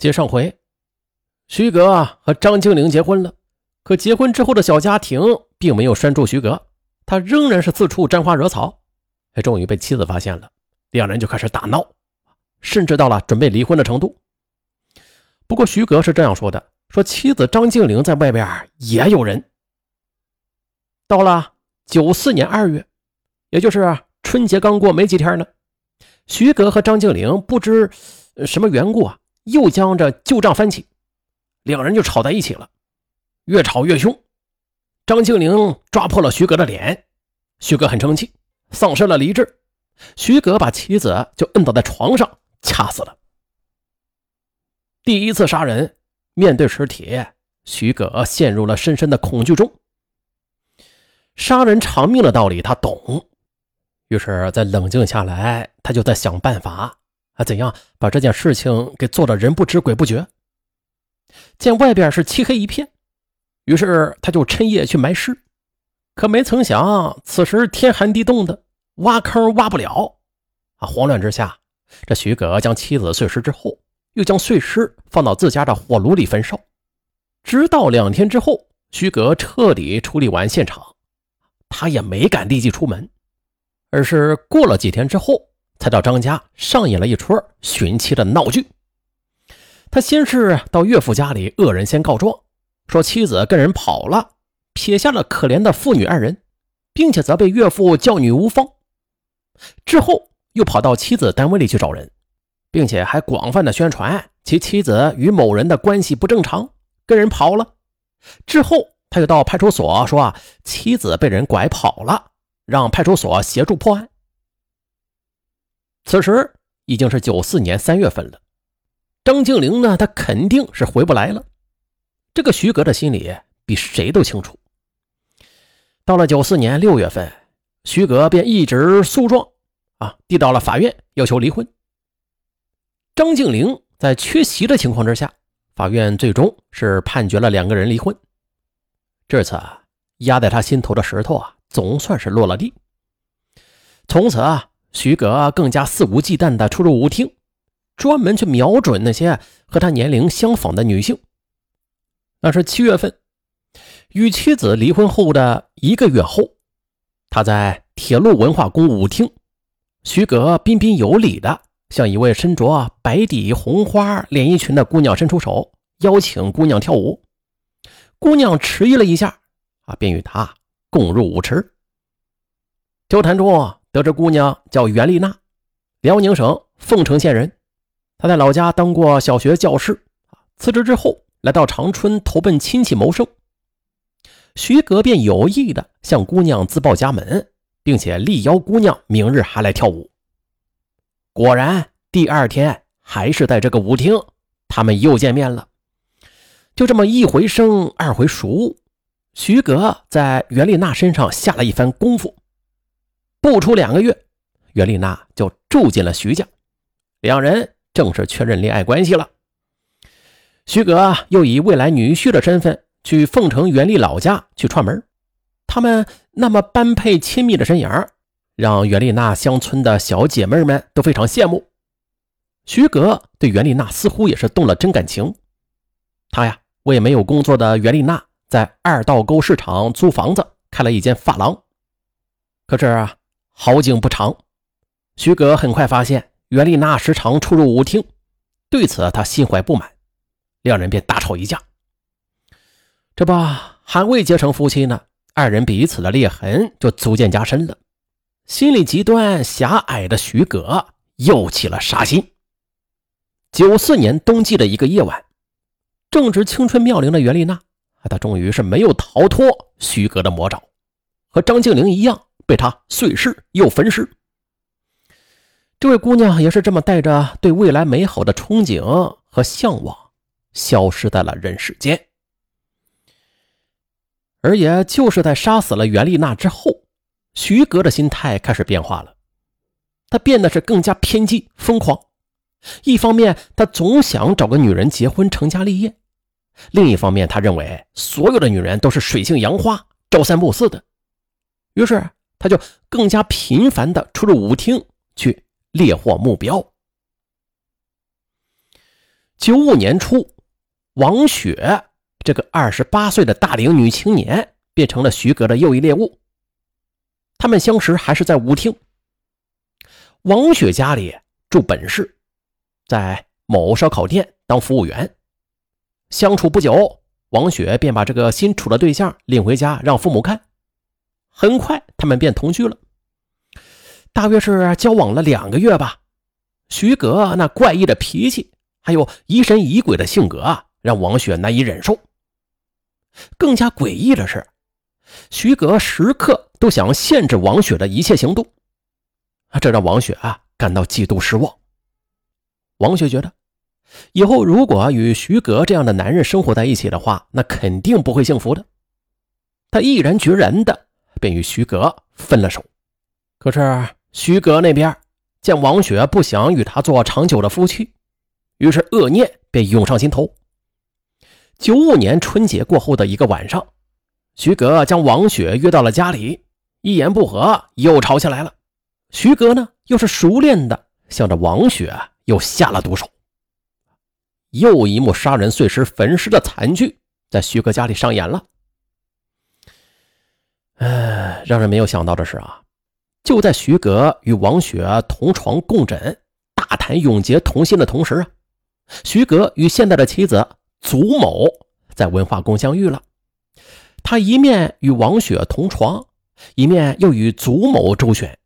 接上回，徐格和张静玲结婚了，可结婚之后的小家庭并没有拴住徐格，他仍然是四处沾花惹草，还终于被妻子发现了，两人就开始打闹，甚至到了准备离婚的程度。不过徐格是这样说的：“说妻子张静玲在外边也有人。”到了九四年二月，也就是春节刚过没几天呢，徐格和张静玲不知什么缘故啊。又将这旧账翻起，两人就吵在一起了，越吵越凶。张庆玲抓破了徐格的脸，徐格很生气，丧失了理智。徐格把妻子就摁倒在床上，掐死了。第一次杀人，面对尸体，徐格陷入了深深的恐惧中。杀人偿命的道理他懂，于是，在冷静下来，他就在想办法。啊，怎样把这件事情给做的人不知鬼不觉？见外边是漆黑一片，于是他就趁夜去埋尸。可没曾想，此时天寒地冻的，挖坑挖不了。啊，慌乱之下，这徐葛将妻子碎尸之后，又将碎尸放到自家的火炉里焚烧。直到两天之后，徐葛彻底处理完现场，他也没敢立即出门，而是过了几天之后。才到张家上演了一出寻妻的闹剧。他先是到岳父家里恶人先告状，说妻子跟人跑了，撇下了可怜的父女二人，并且责备岳父教女无方。之后又跑到妻子单位里去找人，并且还广泛的宣传其妻子与某人的关系不正常，跟人跑了。之后他又到派出所说啊，妻子被人拐跑了，让派出所协助破案。此时已经是九四年三月份了，张静玲呢，她肯定是回不来了。这个徐格的心里比谁都清楚。到了九四年六月份，徐格便一纸诉状啊递到了法院，要求离婚。张静玲在缺席的情况之下，法院最终是判决了两个人离婚。这次啊，压在他心头的石头啊，总算是落了地。从此啊。徐格更加肆无忌惮地出入舞厅，专门去瞄准那些和他年龄相仿的女性。那是七月份，与妻子离婚后的一个月后，他在铁路文化宫舞厅，徐格彬彬有礼地向一位身着白底红花连衣裙的姑娘伸出手，邀请姑娘跳舞。姑娘迟疑了一下，啊，便与他共入舞池。交谈中。得知姑娘叫袁丽娜，辽宁省凤城县人。她在老家当过小学教师，辞职之后来到长春投奔亲戚谋生。徐格便有意的向姑娘自报家门，并且力邀姑娘明日还来跳舞。果然，第二天还是在这个舞厅，他们又见面了。就这么一回生，二回熟，徐格在袁丽娜身上下了一番功夫。不出两个月，袁丽娜就住进了徐家，两人正式确认恋爱关系了。徐格又以未来女婿的身份去凤城袁丽老家去串门，他们那么般配亲密的身影，让袁丽娜乡村的小姐妹们都非常羡慕。徐格对袁丽娜似乎也是动了真感情，他呀为没有工作的袁丽娜在二道沟市场租房子，开了一间发廊。可是啊。好景不长，徐格很快发现袁丽娜时常出入舞厅，对此他心怀不满，两人便大吵一架。这不还未结成夫妻呢，二人彼此的裂痕就逐渐加深了。心理极端狭隘的徐格又起了杀心。九四年冬季的一个夜晚，正值青春妙龄的袁丽娜，她终于是没有逃脱徐格的魔爪，和张静玲一样。被他碎尸又焚尸，这位姑娘也是这么带着对未来美好的憧憬和向往，消失在了人世间。而也就是在杀死了袁丽娜之后，徐格的心态开始变化了，他变得是更加偏激疯狂。一方面，他总想找个女人结婚成家立业；另一方面，他认为所有的女人都是水性杨花，朝三暮四的。于是。他就更加频繁的出入舞厅去猎获目标。九五年初，王雪这个二十八岁的大龄女青年变成了徐格的又一猎物。他们相识还是在舞厅。王雪家里住本市，在某烧烤店当服务员。相处不久，王雪便把这个新处的对象领回家让父母看。很快，他们便同居了。大约是交往了两个月吧。徐格那怪异的脾气，还有疑神疑鬼的性格啊，让王雪难以忍受。更加诡异的是，徐格时刻都想限制王雪的一切行动。这让王雪啊感到极度失望。王雪觉得，以后如果与徐格这样的男人生活在一起的话，那肯定不会幸福的。她毅然决然的便与徐格分了手。可是徐格那边见王雪不想与他做长久的夫妻，于是恶念便涌上心头。九五年春节过后的一个晚上，徐格将王雪约到了家里，一言不合又吵起来了。徐格呢，又是熟练的向着王雪又下了毒手。又一幕杀人碎尸焚尸的惨剧在徐格家里上演了。哎，让人没有想到的是啊，就在徐格与王雪同床共枕、大谈永结同心的同时啊，徐格与现在的妻子祖某在文化宫相遇了。他一面与王雪同床，一面又与祖某周旋。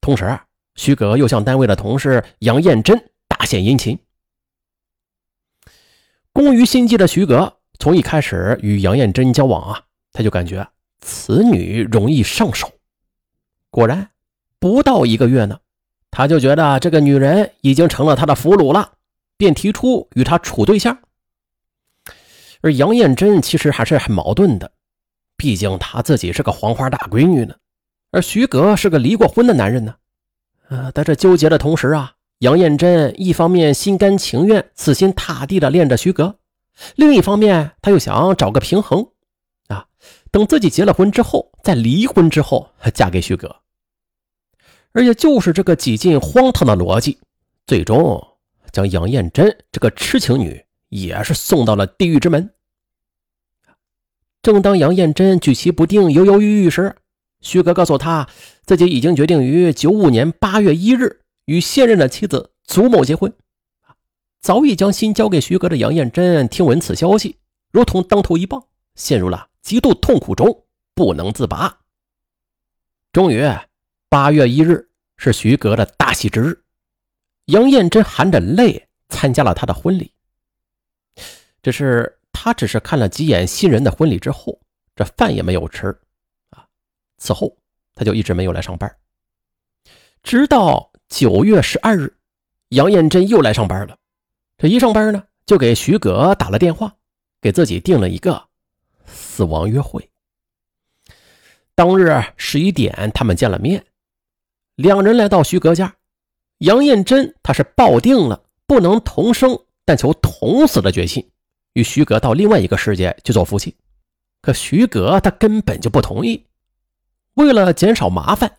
同时，徐格又向单位的同事杨艳珍大献殷勤。工于心计的徐格，从一开始与杨艳珍交往啊，他就感觉此女容易上手。果然，不到一个月呢，他就觉得这个女人已经成了他的俘虏了，便提出与她处对象。而杨艳珍其实还是很矛盾的，毕竟她自己是个黄花大闺女呢。而徐格是个离过婚的男人呢，呃，在这纠结的同时啊，杨艳珍一方面心甘情愿、死心塌地的恋着徐格，另一方面他又想找个平衡，啊，等自己结了婚之后，在离婚之后嫁给徐格。而且就是这个几近荒唐的逻辑，最终将杨艳珍这个痴情女也是送到了地狱之门。正当杨艳珍举棋不定、犹犹豫豫时，徐哥告诉他，自己已经决定于九五年八月一日与现任的妻子祖某结婚。早已将心交给徐哥的杨艳珍听闻此消息，如同当头一棒，陷入了极度痛苦中，不能自拔。终于，八月一日是徐格的大喜之日，杨艳珍含着泪参加了他的婚礼。只是他只是看了几眼新人的婚礼之后，这饭也没有吃啊。此后，他就一直没有来上班。直到九月十二日，杨艳珍又来上班了。这一上班呢，就给徐格打了电话，给自己定了一个死亡约会。当日十一点，他们见了面。两人来到徐格家，杨艳珍她是抱定了不能同生，但求同死的决心，与徐格到另外一个世界去做夫妻。可徐格他根本就不同意。为了减少麻烦，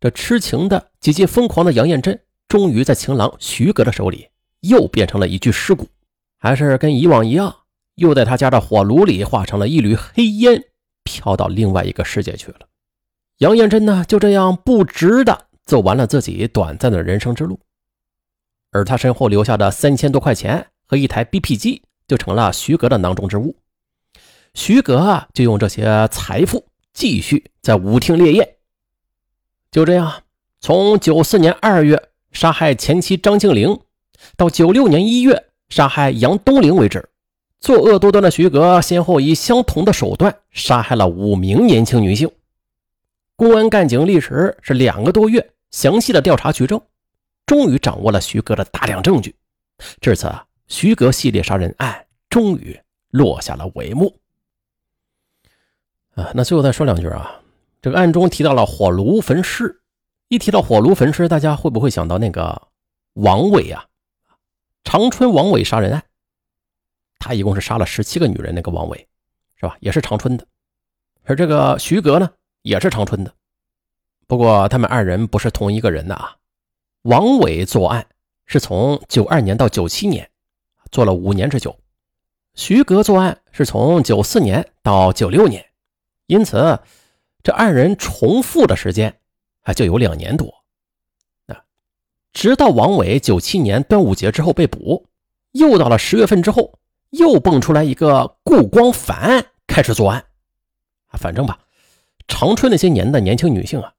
这痴情的、几近疯狂的杨艳珍，终于在情郎徐格的手里又变成了一具尸骨，还是跟以往一样，又在他家的火炉里化成了一缕黑烟，飘到另外一个世界去了。杨艳珍呢，就这样不值的走完了自己短暂的人生之路，而他身后留下的三千多块钱和一台 BP 机，就成了徐格的囊中之物。徐格啊，就用这些财富。继续在舞厅烈焰。就这样，从九四年二月杀害前妻张庆玲，到九六年一月杀害杨东陵为止，作恶多端的徐格先后以相同的手段杀害了五名年轻女性。公安干警历时是两个多月，详细的调查取证，终于掌握了徐格的大量证据。至此，徐格系列杀人案终于落下了帷幕。啊，那最后再说两句啊。这个案中提到了火炉焚尸，一提到火炉焚尸，大家会不会想到那个王伟啊？长春王伟杀人案，他一共是杀了十七个女人，那个王伟是吧？也是长春的。而这个徐格呢，也是长春的。不过他们二人不是同一个人的啊。王伟作案是从九二年到九七年，做了五年之久。徐格作案是从九四年到九六年，因此这二人重复的时间啊就有两年多。啊，直到王伟九七年端午节之后被捕，又到了十月份之后，又蹦出来一个顾光凡开始作案。啊，反正吧，长春那些年的年轻女性啊，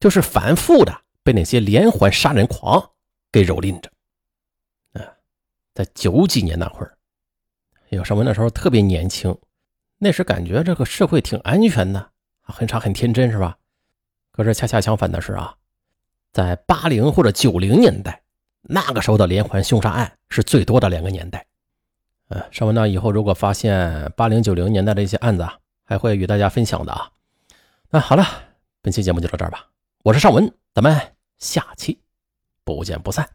就是反复的被那些连环杀人狂给蹂躏着。啊，在九几年那会儿。有上文那时候特别年轻，那时感觉这个社会挺安全的，很傻很天真，是吧？可是恰恰相反的是啊，在八零或者九零年代，那个时候的连环凶杀案是最多的两个年代。呃，尚文呢以后如果发现八零九零年代的一些案子啊，还会与大家分享的啊。那好了，本期节目就到这儿吧。我是尚文，咱们下期不见不散。